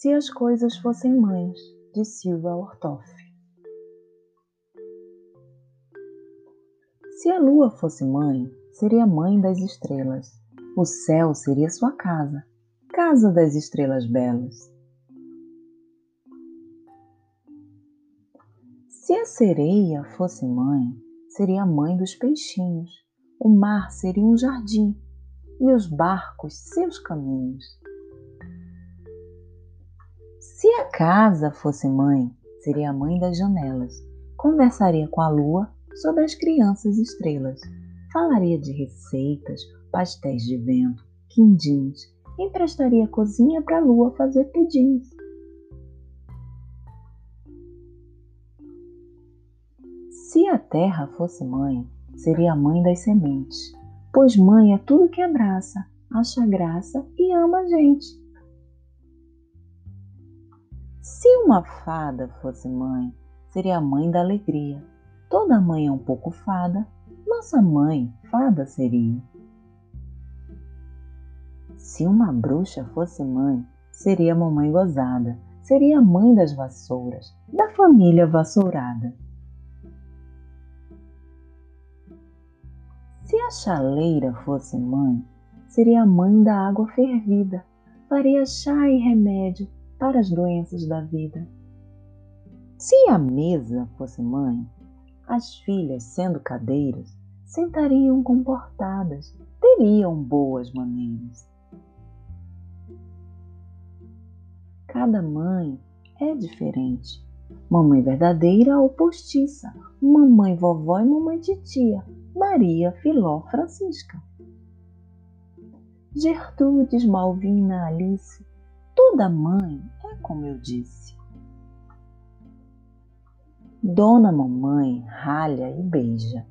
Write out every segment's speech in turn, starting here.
Se as coisas fossem mães, de Silva Ortoff. Se a lua fosse mãe, seria mãe das estrelas. O céu seria sua casa, casa das estrelas belas. Se a sereia fosse mãe, seria mãe dos peixinhos. O mar seria um jardim e os barcos seus caminhos. Se a casa fosse mãe, seria a mãe das janelas. Conversaria com a lua sobre as crianças estrelas. Falaria de receitas, pastéis de vento, quindins. Emprestaria a cozinha para a lua fazer pudins. Se a terra fosse mãe, seria a mãe das sementes, pois mãe é tudo que abraça, acha graça e ama a gente. Se uma fada fosse mãe, seria a mãe da alegria. Toda mãe é um pouco fada, nossa mãe fada seria. Se uma bruxa fosse mãe, seria a mamãe gozada, seria a mãe das vassouras, da família vassourada. Se a chaleira fosse mãe, seria a mãe da água fervida, faria chá e remédio para as doenças da vida. Se a mesa fosse mãe, as filhas, sendo cadeiras, sentariam comportadas, teriam boas maneiras. Cada mãe é diferente. Mamãe verdadeira ou postiça, mamãe vovó e mamãe titia, Maria, Filó, Francisca. Gertrudes, Malvina, Alice, Toda mãe é como eu disse. Dona Mamãe ralha e beija,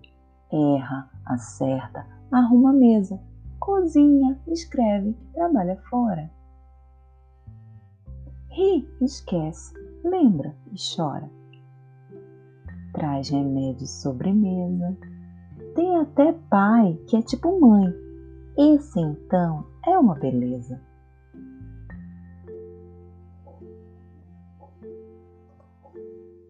erra, acerta, arruma a mesa, cozinha, escreve, trabalha fora. Ri, esquece, lembra e chora. Traz remédio sobremesa. Tem até pai que é tipo mãe. Esse então é uma beleza. people.